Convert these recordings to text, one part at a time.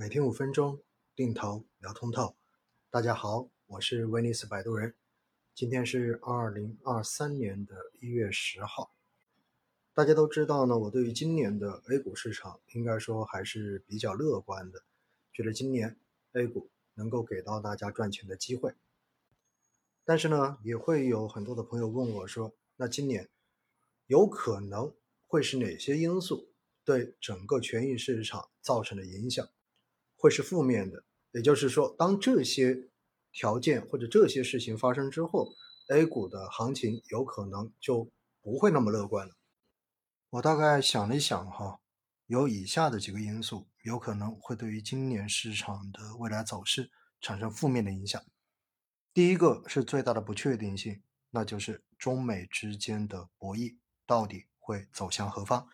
每天五分钟，定投聊通透。大家好，我是威尼斯摆渡人。今天是二零二三年的一月十号。大家都知道呢，我对于今年的 A 股市场应该说还是比较乐观的，觉得今年 A 股能够给到大家赚钱的机会。但是呢，也会有很多的朋友问我说，那今年有可能会是哪些因素对整个权益市场造成的影响？会是负面的，也就是说，当这些条件或者这些事情发生之后，A 股的行情有可能就不会那么乐观了。我大概想了一想哈，有以下的几个因素有可能会对于今年市场的未来走势产生负面的影响。第一个是最大的不确定性，那就是中美之间的博弈到底会走向何方。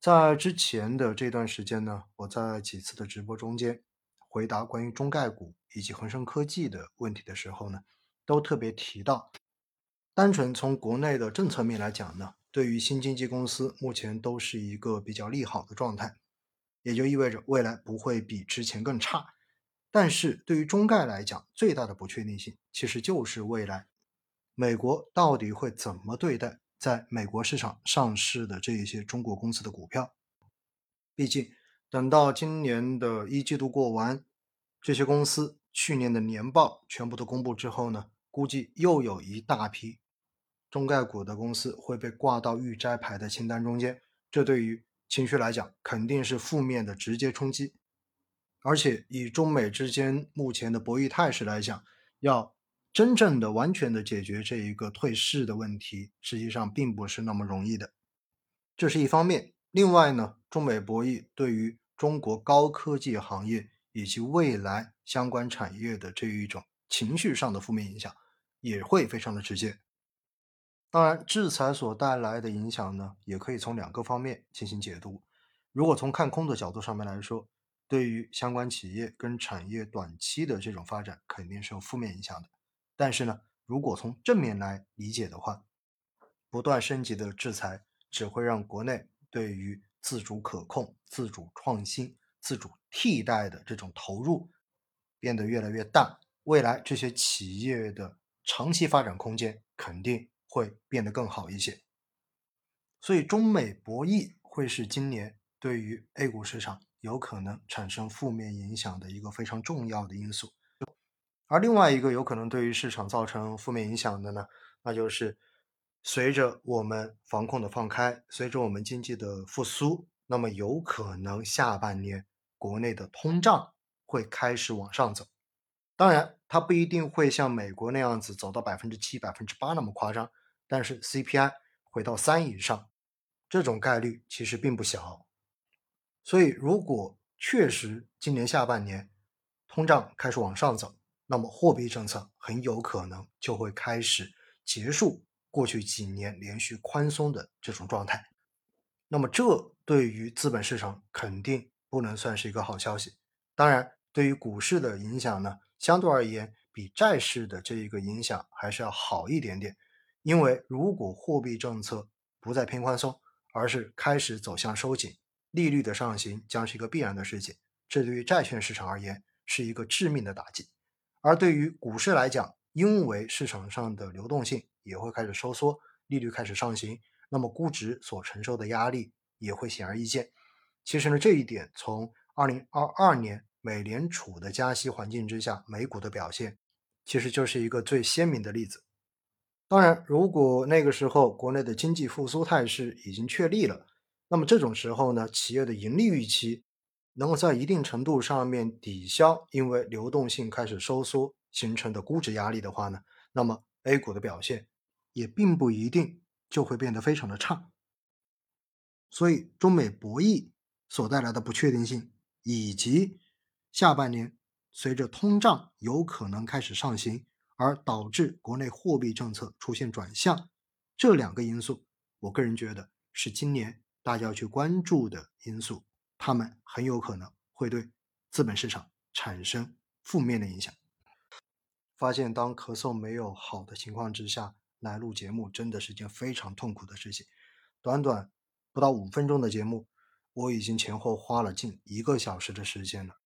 在之前的这段时间呢，我在几次的直播中间回答关于中概股以及恒生科技的问题的时候呢，都特别提到，单纯从国内的政策面来讲呢，对于新经济公司目前都是一个比较利好的状态，也就意味着未来不会比之前更差。但是对于中概来讲，最大的不确定性其实就是未来美国到底会怎么对待。在美国市场上市的这一些中国公司的股票，毕竟等到今年的一季度过完，这些公司去年的年报全部都公布之后呢，估计又有一大批中概股的公司会被挂到预摘牌的清单中间。这对于情绪来讲，肯定是负面的直接冲击。而且以中美之间目前的博弈态势来讲，要。真正的完全的解决这一个退市的问题，实际上并不是那么容易的。这是一方面。另外呢，中美博弈对于中国高科技行业以及未来相关产业的这一种情绪上的负面影响，也会非常的直接。当然，制裁所带来的影响呢，也可以从两个方面进行解读。如果从看空的角度上面来说，对于相关企业跟产业短期的这种发展，肯定是有负面影响的。但是呢，如果从正面来理解的话，不断升级的制裁只会让国内对于自主可控、自主创新、自主替代的这种投入变得越来越大，未来这些企业的长期发展空间肯定会变得更好一些。所以，中美博弈会是今年对于 A 股市场有可能产生负面影响的一个非常重要的因素。而另外一个有可能对于市场造成负面影响的呢，那就是随着我们防控的放开，随着我们经济的复苏，那么有可能下半年国内的通胀会开始往上走。当然，它不一定会像美国那样子走到百分之七、百分之八那么夸张，但是 CPI 回到三以上，这种概率其实并不小。所以，如果确实今年下半年通胀开始往上走，那么货币政策很有可能就会开始结束过去几年连续宽松的这种状态，那么这对于资本市场肯定不能算是一个好消息。当然，对于股市的影响呢，相对而言比债市的这一个影响还是要好一点点。因为如果货币政策不再偏宽松，而是开始走向收紧，利率的上行将是一个必然的事情。这对于债券市场而言是一个致命的打击。而对于股市来讲，因为市场上的流动性也会开始收缩，利率开始上行，那么估值所承受的压力也会显而易见。其实呢，这一点从二零二二年美联储的加息环境之下，美股的表现其实就是一个最鲜明的例子。当然，如果那个时候国内的经济复苏态势已经确立了，那么这种时候呢，企业的盈利预期。能够在一定程度上面抵消因为流动性开始收缩形成的估值压力的话呢，那么 A 股的表现也并不一定就会变得非常的差。所以中美博弈所带来的不确定性，以及下半年随着通胀有可能开始上行而导致国内货币政策出现转向，这两个因素，我个人觉得是今年大家要去关注的因素。他们很有可能会对资本市场产生负面的影响。发现当咳嗽没有好的情况之下来录节目，真的是件非常痛苦的事情。短短不到五分钟的节目，我已经前后花了近一个小时的时间了，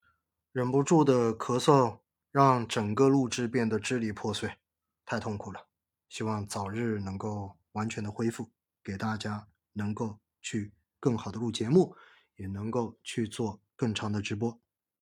忍不住的咳嗽让整个录制变得支离破碎，太痛苦了。希望早日能够完全的恢复，给大家能够去更好的录节目，也能够去做更长的直播。